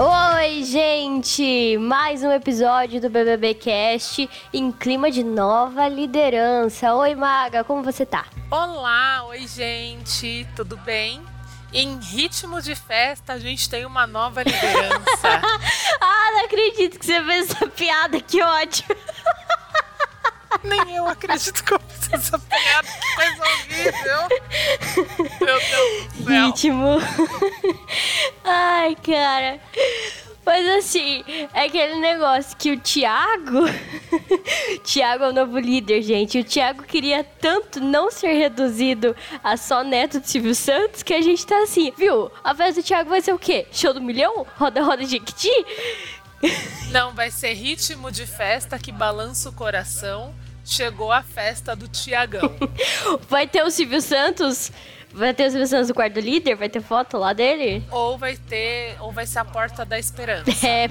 Oi, gente! Mais um episódio do BBB Cast em clima de nova liderança. Oi, Maga, como você tá? Olá, oi gente, tudo bem? Em ritmo de festa, a gente tem uma nova liderança. Ah, não acredito que você fez essa piada, que ótimo! Nem eu acredito que eu fiz essa piada, que coisa horrível. Meu Deus do céu. Ritmo. Ai, cara. Mas assim, é aquele negócio que o Thiago. Thiago é o novo líder, gente. O Thiago queria tanto não ser reduzido a só neto de Silvio Santos que a gente tá assim, viu? A festa do Thiago vai ser o quê? Show do milhão? Roda, roda, Jequiti? Não, vai ser ritmo de festa que balança o coração. Chegou a festa do Tiagão. Vai ter o Silvio Santos? Vai ter o Silvio Santos do quarto do líder? Vai ter foto lá dele? ou vai ter, ou vai ser a porta da esperança. É.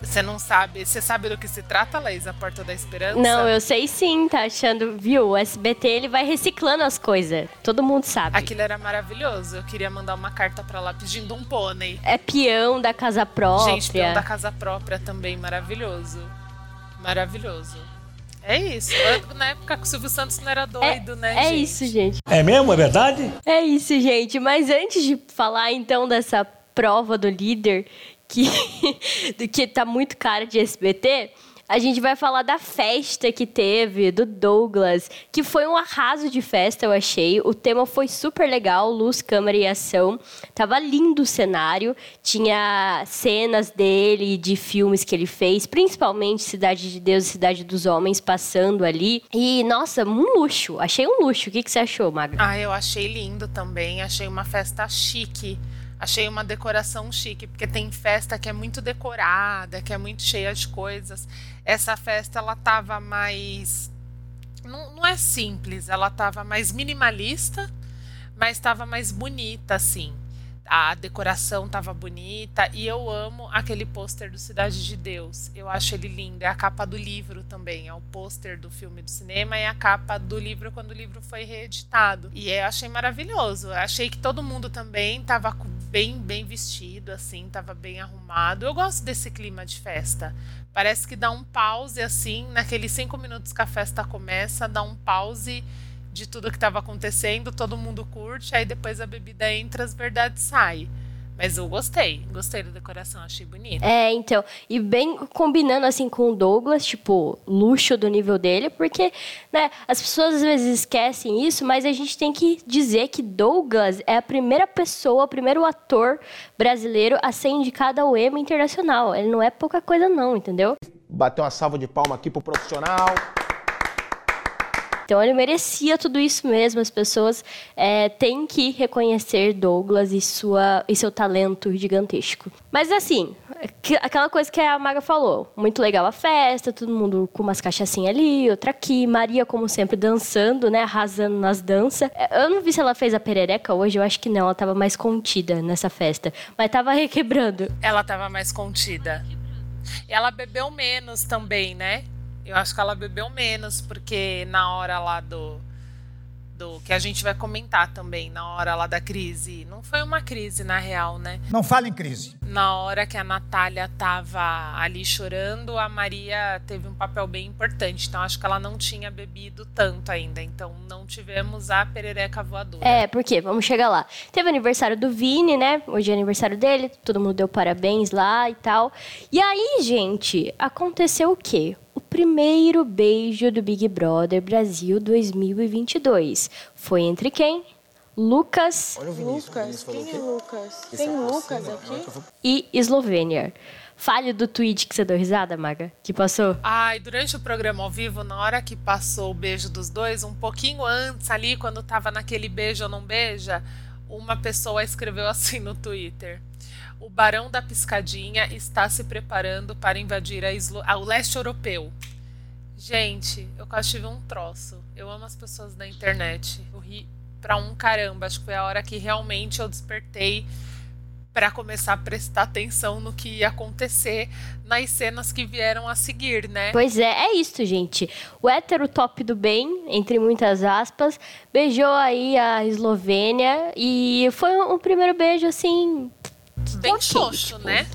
Você não sabe, você sabe do que se trata, Laís, a porta da esperança? Não, eu sei sim, tá achando, viu? O SBT ele vai reciclando as coisas. Todo mundo sabe. Aquilo era maravilhoso. Eu queria mandar uma carta pra lá pedindo um pônei. É peão da casa própria. Gente, peão da casa própria também, maravilhoso. Maravilhoso. É isso. Eu- Na época que o Silvio Santos não era doido, né, É gente? isso, gente. É mesmo? É verdade? É isso, gente. Mas antes de falar então dessa prova do líder que do que tá muito cara de SBT, a gente vai falar da festa que teve do Douglas, que foi um arraso de festa, eu achei. O tema foi super legal, luz, câmera e ação. Tava lindo o cenário, tinha cenas dele de filmes que ele fez, principalmente Cidade de Deus e Cidade dos Homens passando ali. E nossa, um luxo. Achei um luxo. O que que você achou, Magra? Ah, eu achei lindo também. Achei uma festa chique. Achei uma decoração chique, porque tem festa que é muito decorada, que é muito cheia de coisas. Essa festa, ela tava mais. Não, não é simples, ela tava mais minimalista, mas tava mais bonita, assim. A decoração tava bonita e eu amo aquele pôster do Cidade de Deus. Eu acho ele lindo. É a capa do livro também. É o pôster do filme do cinema e a capa do livro quando o livro foi reeditado. E eu achei maravilhoso. Eu achei que todo mundo também tava com- bem, bem vestido, assim, tava bem arrumado. Eu gosto desse clima de festa. Parece que dá um pause, assim, naqueles cinco minutos que a festa começa, dá um pause de tudo que estava acontecendo, todo mundo curte, aí depois a bebida entra, as verdades saem. Mas eu gostei, gostei da decoração, achei bonito. É, então, e bem combinando assim com o Douglas, tipo, luxo do nível dele, porque, né, as pessoas às vezes esquecem isso, mas a gente tem que dizer que Douglas é a primeira pessoa, o primeiro ator brasileiro a ser indicado ao Emmy Internacional. Ele não é pouca coisa não, entendeu? Bater uma salva de palma aqui pro profissional. Então ele merecia tudo isso mesmo. As pessoas é, têm que reconhecer Douglas e, sua, e seu talento gigantesco. Mas assim, que- aquela coisa que a Maga falou. Muito legal a festa, todo mundo com umas cachaçinhas ali, outra aqui. Maria, como sempre, dançando, né? Arrasando nas danças. É, Eu não vi se ela fez a perereca hoje, eu acho que não. Ela tava mais contida nessa festa. Mas tava requebrando. Ela tava mais contida. Ela bebeu menos também, né? Eu acho que ela bebeu menos, porque na hora lá do. do que a gente vai comentar também, na hora lá da crise. Não foi uma crise, na real, né? Não fala em crise. Na hora que a Natália tava ali chorando, a Maria teve um papel bem importante. Então acho que ela não tinha bebido tanto ainda. Então não tivemos a perereca voadora. É, porque vamos chegar lá. Teve aniversário do Vini, né? Hoje é aniversário dele, todo mundo deu parabéns lá e tal. E aí, gente, aconteceu o quê? O primeiro beijo do Big Brother Brasil 2022 foi entre quem? Lucas Olha o Vinícius. Lucas, quem é Lucas? Tem Lucas aqui? e Eslovênia. Fale do tweet que você deu risada, Maga, que passou. Ai, durante o programa ao vivo, na hora que passou o beijo dos dois, um pouquinho antes ali, quando tava naquele beijo ou não beija, o uma pessoa escreveu assim no Twitter: O Barão da Piscadinha está se preparando para invadir a islo... ah, o leste europeu. Gente, eu quase tive um troço. Eu amo as pessoas da internet. Eu ri pra um caramba. Acho que foi a hora que realmente eu despertei para começar a prestar atenção no que ia acontecer nas cenas que vieram a seguir, né? Pois é, é isso, gente. O hétero top do bem, entre muitas aspas, beijou aí a Eslovênia e foi um primeiro beijo assim. Bem ok, xoxo, tipo, né?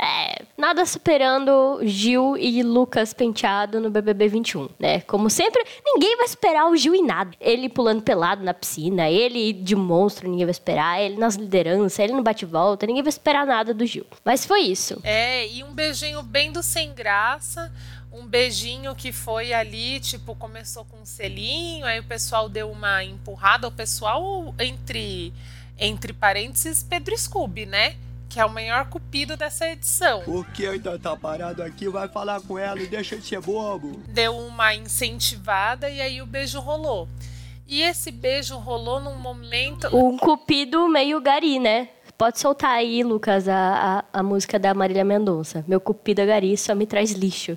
É, nada superando Gil e Lucas Penteado no BBB 21, né? Como sempre, ninguém vai esperar o Gil em nada. Ele pulando pelado na piscina, ele de monstro, ninguém vai esperar. Ele nas lideranças, ele no bate-volta, ninguém vai esperar nada do Gil. Mas foi isso. É, e um beijinho bem do sem graça. Um beijinho que foi ali, tipo, começou com um selinho, aí o pessoal deu uma empurrada. O pessoal, entre, entre parênteses, Pedro Scooby, né? Que é o maior cupido dessa edição. O que ainda tá parado aqui? Vai falar com ela e deixa de ser bobo. Deu uma incentivada e aí o beijo rolou. E esse beijo rolou num momento. Um cupido meio gari, né? Pode soltar aí, Lucas, a, a, a música da Marília Mendonça. Meu cupido é gari só me traz lixo.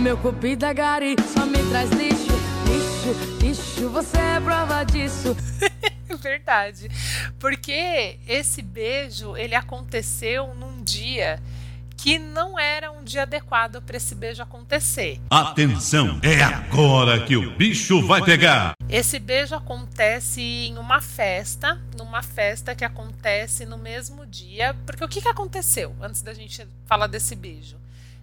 Meu cupido é gari só me traz lixo. Lixo, lixo, você é prova disso. Verdade. Porque esse beijo, ele aconteceu num dia que não era um dia adequado para esse beijo acontecer. Atenção, é agora que o bicho vai pegar. Esse beijo acontece em uma festa, numa festa que acontece no mesmo dia. Porque o que, que aconteceu antes da gente falar desse beijo?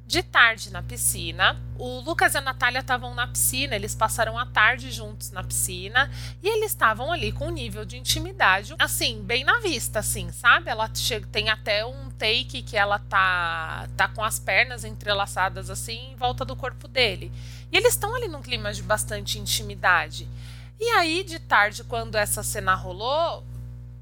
De tarde na piscina, o Lucas e a Natália estavam na piscina, eles passaram a tarde juntos na piscina e eles estavam ali com um nível de intimidade, assim, bem na vista, assim, sabe? Ela chega, tem até um take que ela tá, tá com as pernas entrelaçadas assim em volta do corpo dele. E eles estão ali num clima de bastante intimidade. E aí, de tarde, quando essa cena rolou,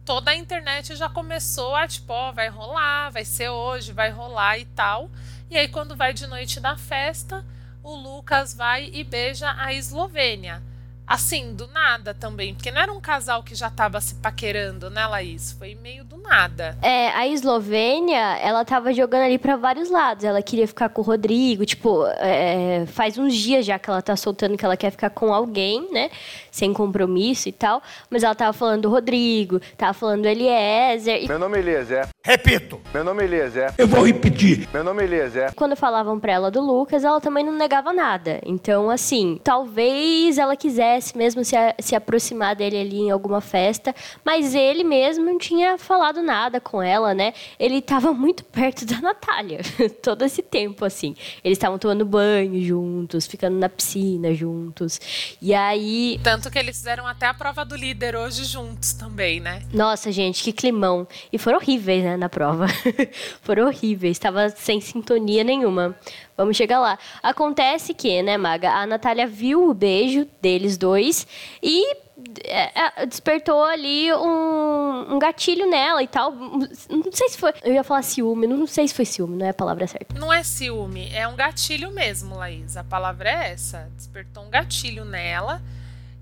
toda a internet já começou a tipo, ó, vai rolar, vai ser hoje, vai rolar e tal. E aí, quando vai de noite da festa, o Lucas vai e beija a Eslovênia. Assim, do nada também, porque não era um casal que já tava se paquerando, né, Laís? Foi meio do nada. É, a Eslovênia, ela tava jogando ali para vários lados. Ela queria ficar com o Rodrigo, tipo, é, faz uns dias já que ela tá soltando que ela quer ficar com alguém, né? Sem compromisso e tal. Mas ela tava falando do Rodrigo, tava falando do Eliezer. E... Meu nome é Eliezer. Repito. Meu nome é Eliezer. Eu vou repetir. Meu nome é Eliezer. Quando falavam pra ela do Lucas, ela também não negava nada. Então, assim, talvez ela quisesse mesmo se, a, se aproximar dele ali em alguma festa, mas ele mesmo não tinha falado nada com ela, né? Ele estava muito perto da Natália todo esse tempo, assim. Eles estavam tomando banho juntos, ficando na piscina juntos. E aí. Tanto que eles fizeram até a prova do líder hoje juntos também, né? Nossa, gente, que climão. E foram horríveis, né, na prova. foram horríveis. Estava sem sintonia nenhuma. Vamos chegar lá. Acontece que, né, Maga, a Natália viu o beijo deles dois e é, é, despertou ali um, um, gatilho nela e tal. Não sei se foi. Eu ia falar ciúme, não sei se foi ciúme, não é a palavra certa. Não é ciúme, é um gatilho mesmo, Laís. A palavra é essa. Despertou um gatilho nela.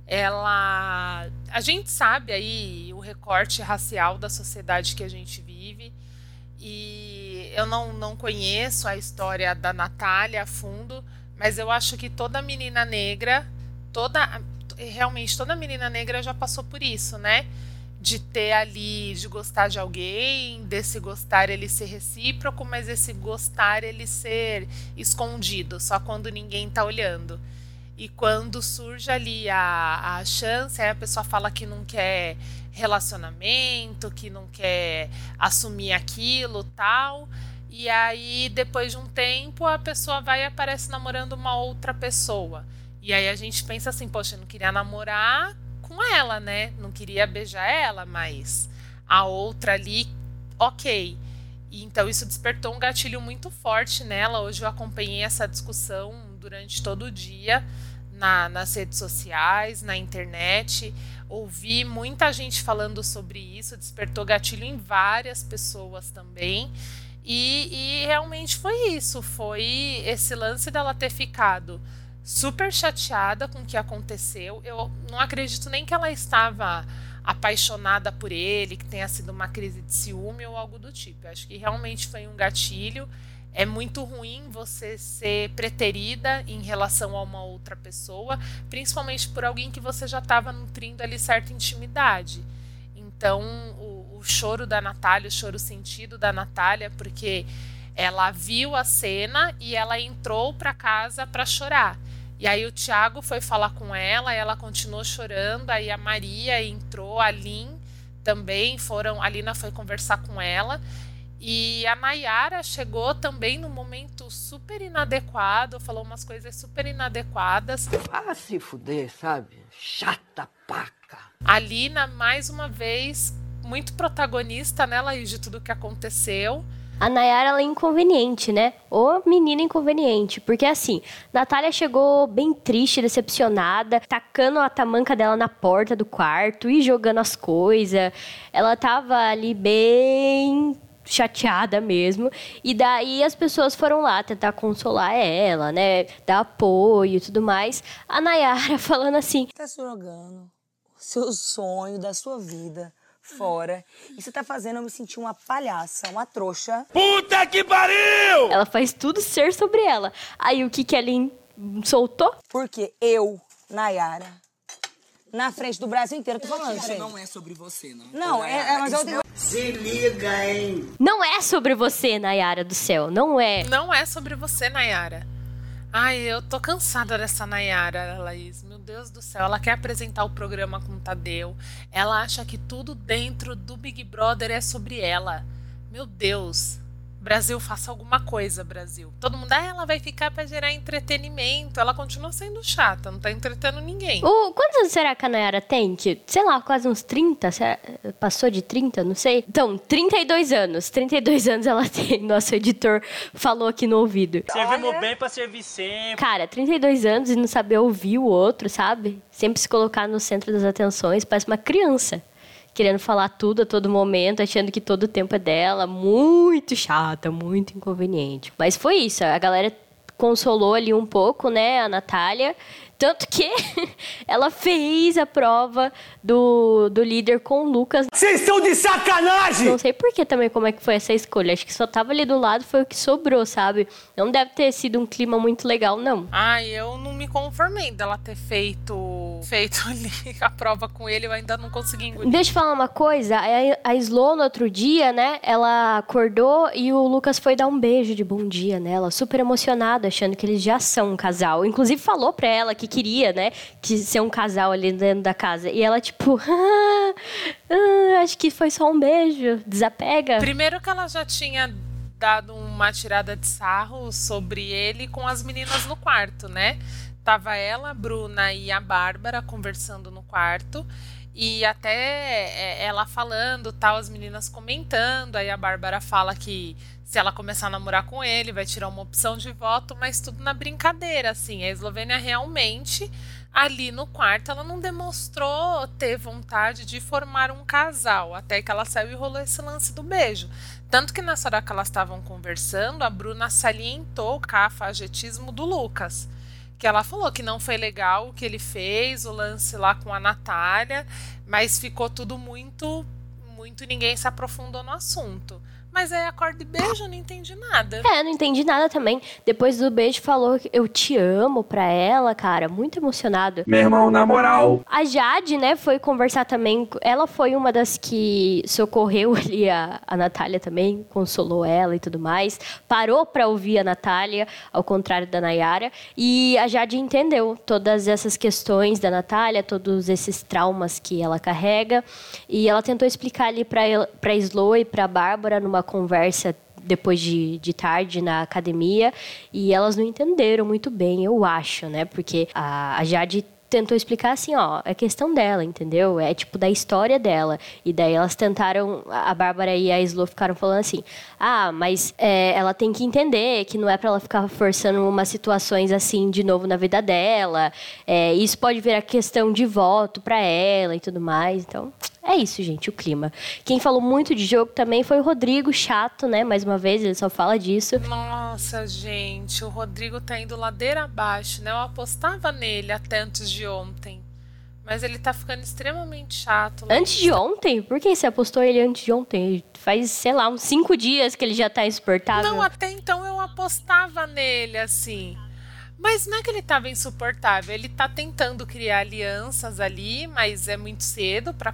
Ela. A gente sabe aí o recorte racial da sociedade que a gente vive. E eu não, não conheço a história da Natália a fundo, mas eu acho que toda menina negra, toda realmente toda menina negra já passou por isso, né? De ter ali, de gostar de alguém, desse gostar ele ser recíproco, mas esse gostar ele ser escondido, só quando ninguém tá olhando. E quando surge ali a, a chance, aí a pessoa fala que não quer relacionamento, que não quer assumir aquilo, tal. E aí, depois de um tempo, a pessoa vai e aparece namorando uma outra pessoa. E aí a gente pensa assim, poxa, eu não queria namorar com ela, né? Não queria beijar ela, mas a outra ali, ok. E então isso despertou um gatilho muito forte nela. Hoje eu acompanhei essa discussão durante todo o dia na, nas redes sociais, na internet ouvi muita gente falando sobre isso, despertou gatilho em várias pessoas também. E, e, realmente foi isso, foi esse lance dela ter ficado super chateada com o que aconteceu. Eu não acredito nem que ela estava apaixonada por ele, que tenha sido uma crise de ciúme ou algo do tipo. Eu acho que realmente foi um gatilho. É muito ruim você ser preterida em relação a uma outra pessoa, principalmente por alguém que você já estava nutrindo ali certa intimidade. Então, o, o choro da Natália, o choro sentido da Natália, porque ela viu a cena e ela entrou para casa para chorar. E aí o Tiago foi falar com ela, ela continuou chorando, aí a Maria entrou, a Lin também foram, a Lina foi conversar com ela. E a Nayara chegou também no momento super inadequado, falou umas coisas super inadequadas. Ah, se fuder, sabe? Chata paca. A Lina, mais uma vez, muito protagonista, né, Laís, de tudo que aconteceu. A Nayara ela é inconveniente, né? Ô menina inconveniente. Porque assim, Natália chegou bem triste, decepcionada, tacando a tamanca dela na porta do quarto e jogando as coisas. Ela tava ali bem chateada mesmo. E daí as pessoas foram lá tentar consolar ela, né? Dar apoio e tudo mais. A Nayara falando assim: Tá jogando o seu sonho da sua vida fora. E você tá fazendo eu me sentir uma palhaça, uma trouxa. Puta que pariu! Ela faz tudo ser sobre ela. Aí o que que ela soltou? Porque eu, Nayara, na frente do Brasil inteiro, tô falando, Isso gente. não é sobre você, não. Não, é, é, mas eu tenho... Se liga, hein? Não é sobre você, Nayara do céu. Não é. Não é sobre você, Nayara. Ai, eu tô cansada dessa Nayara, Laís. Meu Deus do céu. Ela quer apresentar o programa com o Tadeu. Ela acha que tudo dentro do Big Brother é sobre ela. Meu Deus. Brasil, faça alguma coisa, Brasil. Todo mundo, ah, ela vai ficar pra gerar entretenimento. Ela continua sendo chata, não tá entretendo ninguém. O, quantos anos será que a Nayara tem? Que, sei lá, quase uns 30? Será- Passou de 30? Não sei. Então, 32 anos. 32 anos ela tem. Nosso editor falou aqui no ouvido. Servimos bem pra servir sempre. Cara, 32 anos e não saber ouvir o outro, sabe? Sempre se colocar no centro das atenções, parece uma criança. Querendo falar tudo a todo momento, achando que todo o tempo é dela. Muito chata, muito inconveniente. Mas foi isso, a galera consolou ali um pouco, né, a Natália. Tanto que ela fez a prova do, do líder com o Lucas. Vocês estão de sacanagem! Não sei por que também como é que foi essa escolha. Acho que só tava ali do lado, foi o que sobrou, sabe? Não deve ter sido um clima muito legal, não. Ai, eu não me conformei dela ter feito feito ali a prova com ele, eu ainda não consegui engolir. Deixa eu falar uma coisa. A, a Slow, no outro dia, né? Ela acordou e o Lucas foi dar um beijo de bom dia nela, super emocionado, achando que eles já são um casal. Inclusive falou pra ela que queria, né? Que ser um casal ali dentro da casa. E ela, tipo, ah, ah, acho que foi só um beijo. Desapega. Primeiro que ela já tinha dado uma tirada de sarro sobre ele com as meninas no quarto, né? Tava ela, a Bruna e a Bárbara conversando no quarto. E até é, ela falando, tal, as meninas comentando. Aí a Bárbara fala que se ela começar a namorar com ele, vai tirar uma opção de voto, mas tudo na brincadeira, assim. A Eslovênia realmente, ali no quarto, ela não demonstrou ter vontade de formar um casal. Até que ela saiu e rolou esse lance do beijo. Tanto que nessa hora que elas estavam conversando, a Bruna salientou o cafajetismo do Lucas que ela falou que não foi legal o que ele fez, o lance lá com a Natália, mas ficou tudo muito, muito ninguém se aprofundou no assunto. Mas aí acorda e beijo, eu não entendi nada. É, não entendi nada também. Depois do beijo falou que eu te amo pra ela, cara, muito emocionado. Meu irmão, na moral. A Jade, né, foi conversar também. Ela foi uma das que socorreu ali a, a Natália também, consolou ela e tudo mais. Parou pra ouvir a Natália, ao contrário da Nayara. E a Jade entendeu todas essas questões da Natália, todos esses traumas que ela carrega. E ela tentou explicar ali pra, el- pra Slow e pra Bárbara numa conversa depois de, de tarde na academia e elas não entenderam muito bem, eu acho, né? Porque a, a Jade tentou explicar assim, ó, é questão dela, entendeu? É tipo da história dela. E daí elas tentaram, a Bárbara e a Slow ficaram falando assim, ah, mas é, ela tem que entender que não é pra ela ficar forçando umas situações assim de novo na vida dela. É, isso pode virar questão de voto pra ela e tudo mais. Então, é isso, gente, o clima. Quem falou muito de jogo também foi o Rodrigo, chato, né? Mais uma vez, ele só fala disso. Nossa, gente, o Rodrigo tá indo ladeira abaixo, né? Eu apostava nele até antes de ontem. Mas ele tá ficando extremamente chato. Antes de ontem? Por que você apostou ele antes de ontem? Faz, sei lá, uns cinco dias que ele já tá insuportável. Não, até então eu apostava nele, assim. Mas não é que ele tava insuportável, ele tá tentando criar alianças ali, mas é muito cedo para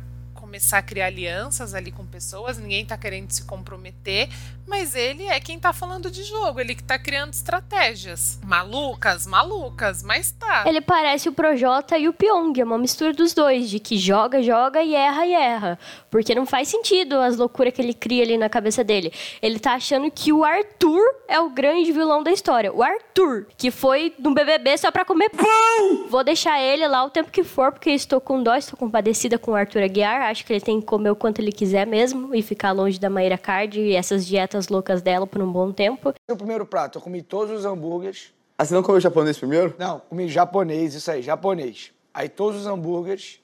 começar a criar alianças ali com pessoas, ninguém tá querendo se comprometer, mas ele é quem tá falando de jogo, ele que tá criando estratégias. Malucas, malucas, mas tá. Ele parece o Projota e o Pyong, é uma mistura dos dois, de que joga, joga e erra e erra. Porque não faz sentido as loucuras que ele cria ali na cabeça dele. Ele tá achando que o Arthur é o grande vilão da história. O Arthur, que foi no BBB só pra comer pão! Vou deixar ele lá o tempo que for, porque estou com dó, estou compadecida com o Arthur Aguiar. Acho que ele tem que comer o quanto ele quiser mesmo e ficar longe da Maíra Card e essas dietas loucas dela por um bom tempo. O primeiro prato, eu comi todos os hambúrgueres. Ah, você não comeu japonês primeiro? Não, comi japonês, isso aí, japonês. Aí todos os hambúrgueres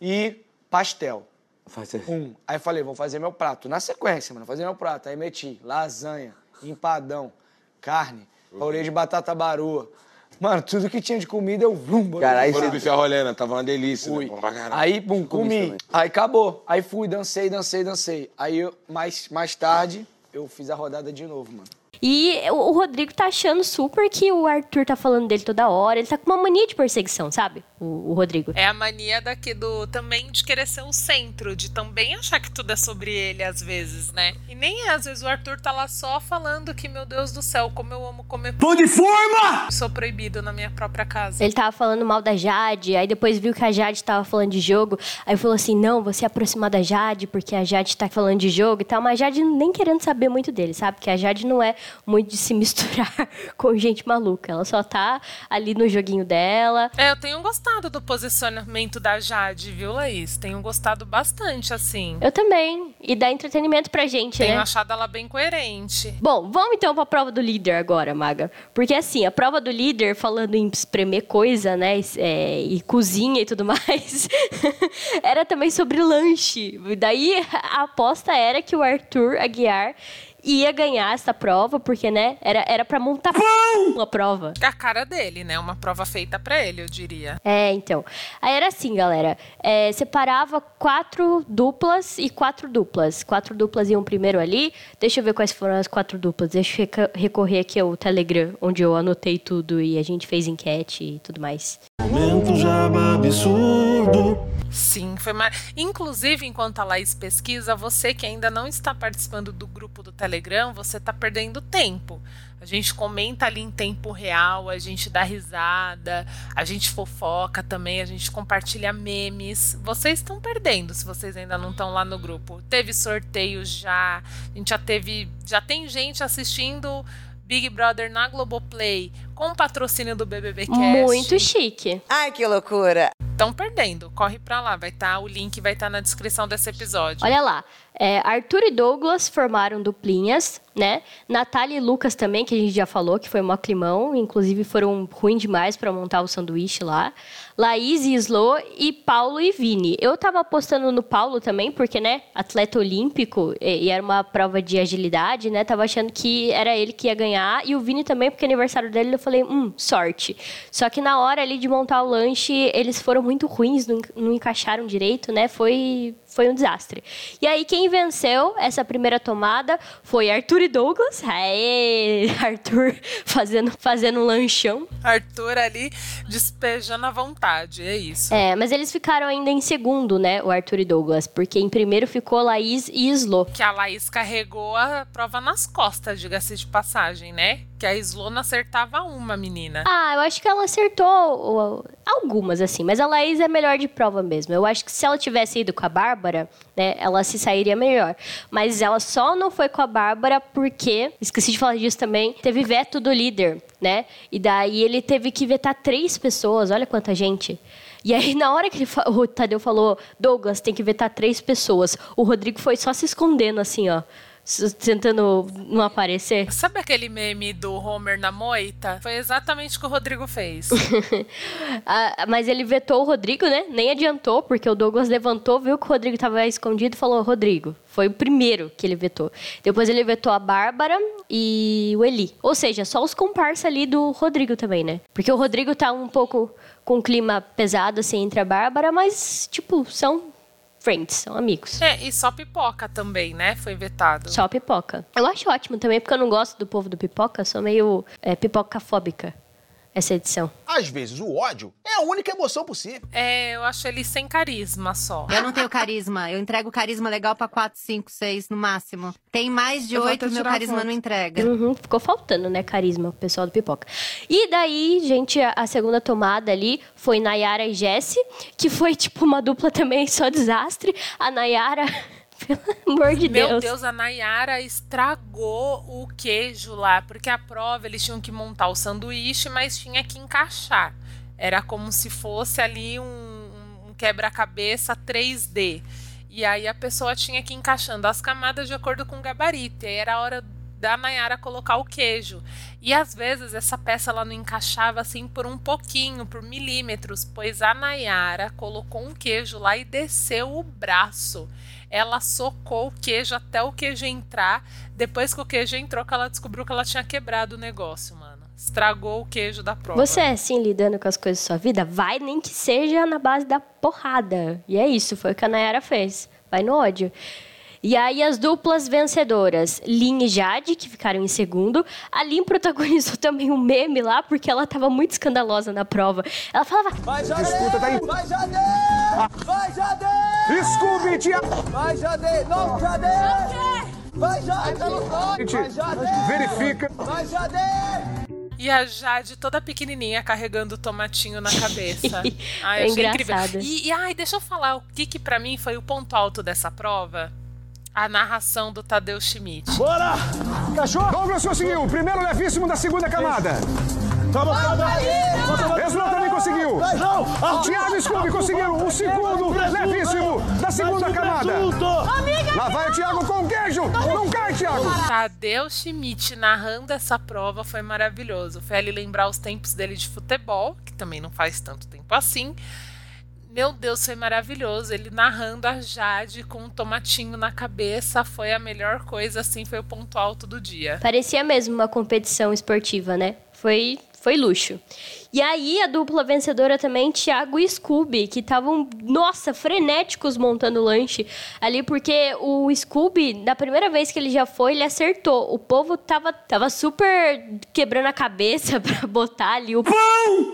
e pastel. Fazer. Um. Aí falei, vou fazer meu prato. Na sequência, mano, fazer meu prato. Aí meti lasanha, empadão, carne, orelha de batata barua. Mano, tudo que tinha de comida eu vum, botei Cara, aí no você prato. bife a rolena, tava uma delícia. Fui. Né? Bom pra caralho. Aí, bum, Comi. Aí acabou. Aí fui, dancei, dancei, dancei. Aí, eu, mais, mais tarde, eu fiz a rodada de novo, mano. E o Rodrigo tá achando super que o Arthur tá falando dele toda hora. Ele tá com uma mania de perseguição, sabe? O, o Rodrigo. É a mania daqui do também de querer ser o centro, de também achar que tudo é sobre ele às vezes, né? E nem é, às vezes o Arthur tá lá só falando que, meu Deus do céu, como eu amo comer Pão de forma! Sou proibido na minha própria casa. Ele tava falando mal da Jade, aí depois viu que a Jade tava falando de jogo, aí falou assim: não, você é aproximar da Jade, porque a Jade tá falando de jogo e tal, mas a Jade nem querendo saber muito dele, sabe? Porque a Jade não é muito de se misturar com gente maluca. Ela só tá ali no joguinho dela. É, eu tenho gostado do posicionamento da Jade, viu, Laís? Tenho gostado bastante, assim. Eu também. E dá entretenimento pra gente, Tenho né? achado ela bem coerente. Bom, vamos então pra prova do líder agora, Maga. Porque assim, a prova do líder, falando em espremer coisa, né? e- é, e cozinha e tudo mais, era também sobre lanche. Daí a aposta era que o Arthur Aguiar ia ganhar essa prova, porque, né, era, era pra montar uma prova. A cara dele, né? Uma prova feita pra ele, eu diria. É, então. Aí era assim, galera. É, separava quatro duplas e quatro duplas. Quatro duplas iam primeiro ali. Deixa eu ver quais foram as quatro duplas. Deixa eu recorrer aqui ao Telegram, onde eu anotei tudo e a gente fez enquete e tudo mais. Momento jaba absurdo. Sim, foi mar... Inclusive, enquanto a Laís pesquisa, você que ainda não está participando do grupo do Telegram, você está perdendo tempo. A gente comenta ali em tempo real, a gente dá risada, a gente fofoca também, a gente compartilha memes. Vocês estão perdendo se vocês ainda não estão lá no grupo. Teve sorteio já, a gente já teve, já tem gente assistindo Big Brother na Globoplay com o patrocínio do BBB Cast. Muito chique. Ai, que loucura. Estão perdendo. Corre pra lá, vai estar o link vai estar na descrição desse episódio. Olha lá. é, Arthur e Douglas formaram duplinhas, né? Natália e Lucas também, que a gente já falou, que foi um climão. Inclusive foram ruins demais pra montar o sanduíche lá. Laís e Slo e Paulo e Vini. Eu tava apostando no Paulo também, porque, né, atleta olímpico e, e era uma prova de agilidade, né? Tava achando que era ele que ia ganhar. E o Vini também, porque aniversário dele, eu falei, hum, sorte. Só que na hora ali de montar o lanche, eles foram muito ruins, não, não encaixaram direito, né? Foi, foi um desastre. E aí, quem venceu essa primeira tomada foi Arthur e Douglas. Aê, Arthur fazendo, fazendo um lanchão. Arthur ali despejando a vontade, é isso. É, mas eles ficaram ainda em segundo, né? O Arthur e Douglas. Porque em primeiro ficou Laís e Slo. Que a Laís carregou a prova nas costas, diga-se de passagem, né? Que a Slo não acertava uma, menina. Ah, eu acho que ela acertou algumas, assim. Mas a Laís é melhor de prova mesmo. Eu acho que se ela tivesse ido com a Bárbara, né? Ela se sairia melhor. Mas ela só não foi com a Bárbara porque, esqueci de falar disso também, teve veto do líder, né? E daí ele teve que vetar três pessoas. Olha quanta gente. E aí, na hora que ele o Tadeu falou, Douglas, tem que vetar três pessoas, o Rodrigo foi só se escondendo, assim, ó. Tentando não aparecer. Sabe aquele meme do Homer na moita? Foi exatamente o que o Rodrigo fez. Ah, mas ele vetou o Rodrigo, né? Nem adiantou, porque o Douglas levantou, viu que o Rodrigo estava escondido e falou: Rodrigo. Foi o primeiro que ele vetou. Depois ele vetou a Bárbara e o Eli. Ou seja, só os comparsa ali do Rodrigo também, né? Porque o Rodrigo tá um pouco com um clima pesado, assim, entre a Bárbara, mas, tipo, são friends, são amigos. é, e só pipoca também, né? Foi vetado. Só pipoca. Eu acho ótimo também, porque eu não gosto do povo do pipoca, sou meio é, pipocafóbica essa edição. Às vezes o ódio é a única emoção possível. É, eu acho ele sem carisma só. Eu não tenho carisma. Eu entrego carisma legal pra 4, 5, 6 no máximo. Tem mais de Eu vou 8, até meu carisma não entrega. Uhum, ficou faltando, né, carisma, o pessoal do Pipoca. E daí, gente, a, a segunda tomada ali foi Nayara e Jesse, que foi, tipo, uma dupla também só desastre. A Nayara, pelo amor de Meu Deus. Deus, a Nayara estragou o queijo lá, porque a prova eles tinham que montar o sanduíche, mas tinha que encaixar. Era como se fosse ali um, um quebra-cabeça 3D. E aí a pessoa tinha que ir encaixando as camadas de acordo com o gabarito. E aí era a hora da Nayara colocar o queijo. E às vezes essa peça ela não encaixava assim por um pouquinho, por milímetros, pois a Nayara colocou um queijo lá e desceu o braço. Ela socou o queijo até o queijo entrar. Depois que o queijo entrou, que ela descobriu que ela tinha quebrado o negócio, mano. Estragou o queijo da prova. Você é assim lidando com as coisas da sua vida? Vai nem que seja na base da porrada. E é isso, foi o que a Nayara fez. Vai no ódio. E aí as duplas vencedoras, Lin e Jade, que ficaram em segundo. A Lin protagonizou também um meme lá, porque ela tava muito escandalosa na prova. Ela falava... Vai, Jade! Escuta, tá aí. Vai, Jade! Vai, Jade! Scooby, tia! Vai, Jade! Não, Jade! Vai, Jade! Vai, Jade! Verifica! Vai, Jade! E a Jade toda pequenininha carregando o tomatinho na cabeça. Ai, É incrível. E, e, ai, deixa eu falar o que que pra mim foi o ponto alto dessa prova. A narração do Tadeu Schmidt. Bora! Cachorro! Douglas conseguiu! Primeiro levíssimo da segunda camada. Toma, Esma também conseguiu. Não! Thiago Scooby conseguiu o segundo levíssimo da segunda camada. Lá vai o Thiago com o queijo. Não cai, Thiago. Tadeu Schmidt narrando essa prova foi maravilhoso. Foi ali lembrar os tempos dele de futebol, que também não faz tanto tempo assim. Meu Deus, foi maravilhoso. Ele narrando a Jade com um tomatinho na cabeça foi a melhor coisa, assim, foi o ponto alto do dia. Parecia mesmo uma competição esportiva, né? Foi, foi luxo. E aí, a dupla vencedora também, Thiago e Scooby, que estavam, nossa, frenéticos montando o lanche ali, porque o Scooby, na primeira vez que ele já foi, ele acertou. O povo tava, tava super quebrando a cabeça pra botar ali o,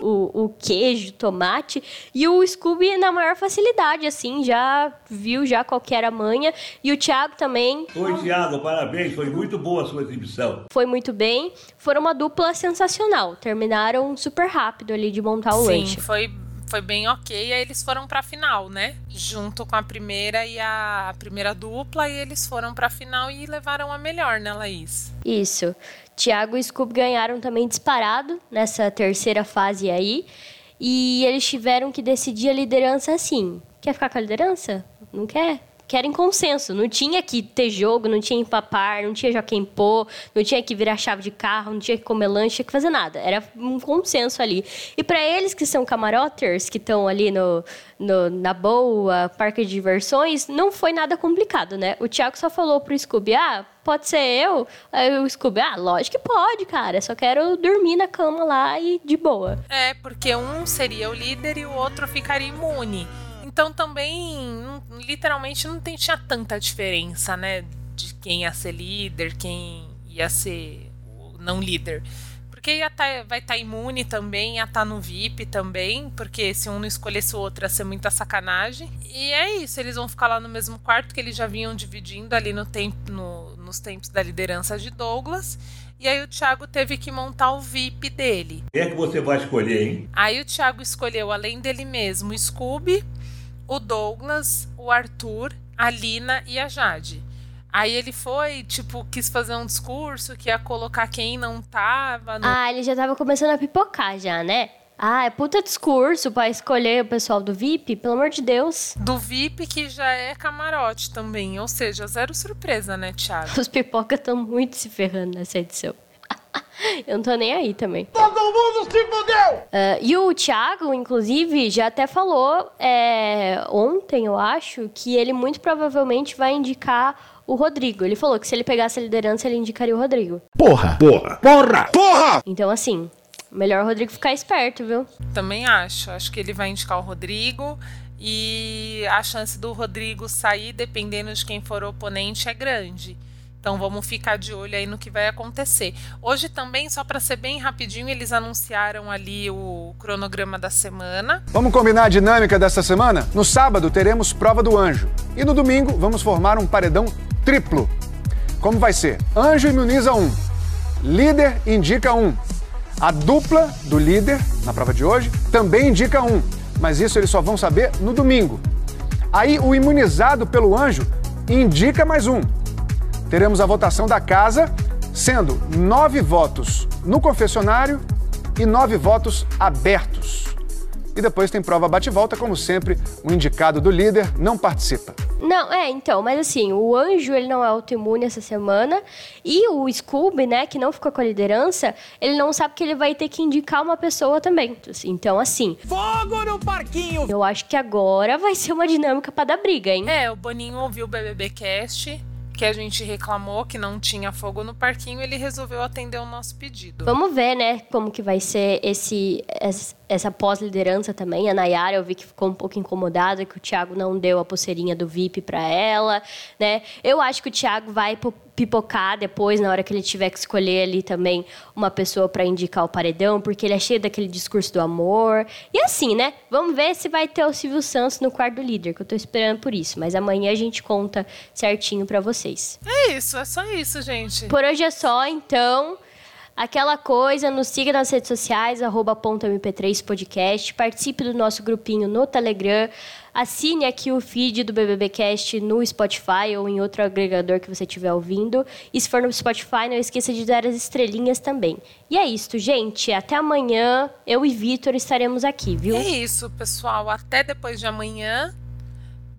o, o queijo, tomate. E o Scooby, na maior facilidade, assim, já viu já qual que era a manha. E o Thiago também Oi, Thiago, parabéns. Foi muito boa a sua exibição. foi muito bem. Foram uma dupla sensacional. Terminaram super rápido ali de montar o Sim, lanche. foi, foi bem ok. E aí eles foram pra final, né? Junto com a primeira e a, a primeira dupla. E eles foram pra final e levaram a melhor, né, Laís? Isso. Thiago e Scoop ganharam também disparado nessa terceira fase aí. E eles tiveram que decidir a liderança assim. Quer ficar com a liderança? Não quer? Querem consenso. Não tinha que ter jogo, não tinha empapar, não tinha Joaquim Pô, não tinha que virar chave de carro, não tinha que comer lanche, tinha que fazer nada. Era um consenso ali. E para eles que são camaroters, que estão ali no, no- na boa, parque de diversões, não foi nada complicado, né? O Thiago só falou pro Scooby, ah, pode ser eu? Aí o Scooby, ah, lógico que pode, cara. Só quero dormir na cama lá e de boa. É, porque um seria o líder e o outro ficaria imune. Então também, literalmente, não tem, tinha tanta diferença, né? De quem ia ser líder, quem ia ser o não líder. Porque ia tá, vai estar imune também, ia estar no VIP também, porque se um não escolhesse o outro ia ser muita sacanagem. E é isso, eles vão ficar lá no mesmo quarto que eles já vinham dividindo ali no tempo, no- nos tempos da liderança de Douglas. E aí o Thiago teve que montar o VIP dele. Quem é que você vai escolher, hein? Aí o Thiago escolheu, além dele mesmo, o Scooby, o Douglas, o Arthur, a Lina e a Jade. Aí ele foi, tipo, quis fazer um discurso que ia colocar quem não tava. No... Ah, ele já tava começando a pipocar já, né? Ah, é puta discurso pra escolher o pessoal do VIP, pelo amor de Deus. Do VIP que já é camarote também, ou seja, zero surpresa, né, Thiago? Os pipoca estão muito se ferrando nessa edição. Eu não tô nem aí também. Todo mundo se fudeu! Uh, e o Thiago, inclusive, já até falou é, ontem, eu acho, que ele muito provavelmente vai indicar o Rodrigo. Ele falou que se ele pegasse a liderança, ele indicaria o Rodrigo. Porra! Porra! Porra! Porra! Então, assim, melhor o Rodrigo ficar esperto, viu? Também acho. Acho que ele vai indicar o Rodrigo. E a chance do Rodrigo sair, dependendo de quem for o oponente, é grande. Então vamos ficar de olho aí no que vai acontecer. Hoje também, só para ser bem rapidinho, eles anunciaram ali o cronograma da semana. Vamos combinar a dinâmica dessa semana? No sábado teremos prova do anjo e no domingo vamos formar um paredão triplo. Como vai ser? Anjo imuniza um, líder indica um. A dupla do líder, na prova de hoje, também indica um, mas isso eles só vão saber no domingo. Aí o imunizado pelo anjo indica mais um teremos a votação da casa, sendo nove votos no confessionário e nove votos abertos. E depois tem prova bate-volta, como sempre, o indicado do líder não participa. Não, é, então, mas assim, o Anjo, ele não é autoimune essa semana, e o Scooby, né, que não ficou com a liderança, ele não sabe que ele vai ter que indicar uma pessoa também. Então, assim... Fogo no parquinho! Eu acho que agora vai ser uma dinâmica para dar briga, hein? É, o Boninho ouviu o BBB Cast que a gente reclamou que não tinha fogo no parquinho, ele resolveu atender o nosso pedido. Vamos ver, né, como que vai ser esse essa pós-liderança também. A Nayara, eu vi que ficou um pouco incomodada que o Thiago não deu a pulseirinha do VIP para ela, né? Eu acho que o Thiago vai pipocar depois, na hora que ele tiver que escolher ali também uma pessoa para indicar o paredão, porque ele é cheio daquele discurso do amor. E assim, né? Vamos ver se vai ter o Silvio Santos no quarto do líder, que eu tô esperando por isso. Mas amanhã a gente conta certinho para vocês. É isso, é só isso, gente. Por hoje é só, então. Aquela coisa, nos siga nas redes sociais, arroba .mp3 podcast, participe do nosso grupinho no Telegram, assine aqui o feed do BBBcast no Spotify ou em outro agregador que você estiver ouvindo. E se for no Spotify, não esqueça de dar as estrelinhas também. E é isso, gente. Até amanhã. Eu e Vitor estaremos aqui, viu? É isso, pessoal. Até depois de amanhã.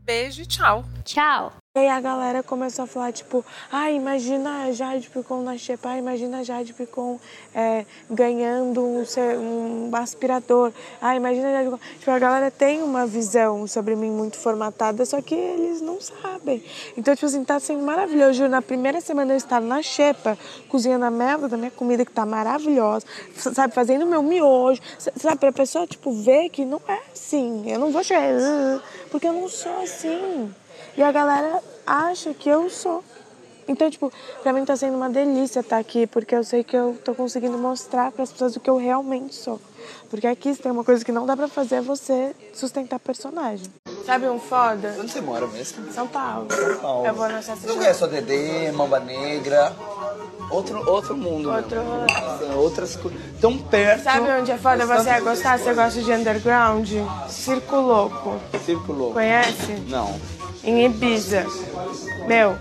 Beijo e tchau. Tchau. E aí a galera começou a falar, tipo, ah, imagina a Jade Picon na Xepa, ah, imagina a Jade Picon é, ganhando um, um, aspirador, ah, imagina a Jade Picon... Tipo, a galera tem uma visão sobre mim muito formatada, só que eles não sabem. Então, tipo assim, tá sendo maravilhoso. Juro, na primeira semana eu estar na Xepa, cozinhando a merda da minha comida, que tá maravilhosa, sabe, fazendo meu miojo, sabe, pra pessoa, tipo, ver que não é assim. Eu não vou chegar, porque eu não sou assim. E a galera acha que eu sou. Então, tipo, pra mim tá sendo uma delícia estar aqui, porque eu sei que eu tô conseguindo mostrar para as pessoas o que eu realmente sou. Porque aqui tem uma coisa que não dá pra fazer é você sustentar personagem. Sabe um foda? Onde você mora mesmo? São Paulo. São Paulo. Eu vou na Sassa Eu conheço a Dedê, Mamba Negra. Outro, outro mundo. Outro mesmo. Outras coisas. Tão perto. Sabe onde é foda você ia gostar? Você gosta de underground? Circo Louco. Circo Louco. Conhece? Não. Em Ibiza. Meu,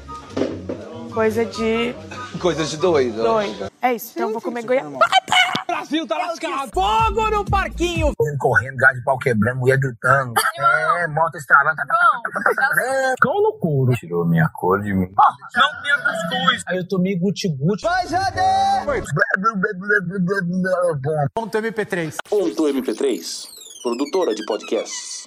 coisa de. Coisa de doido. Doido. É isso, então eu vou comer goiaba. Brasil tá lascado. Fogo no parquinho. Correndo, gás de pau quebrando, mulher gritando. É, moto estralando. Cão no couro. Tirou minha cor de mim. Não tinha cuscuz. Aí eu tomei guti-guti. Vai, Jade! Ponto MP3. Ponto MP3. Produtora de podcasts.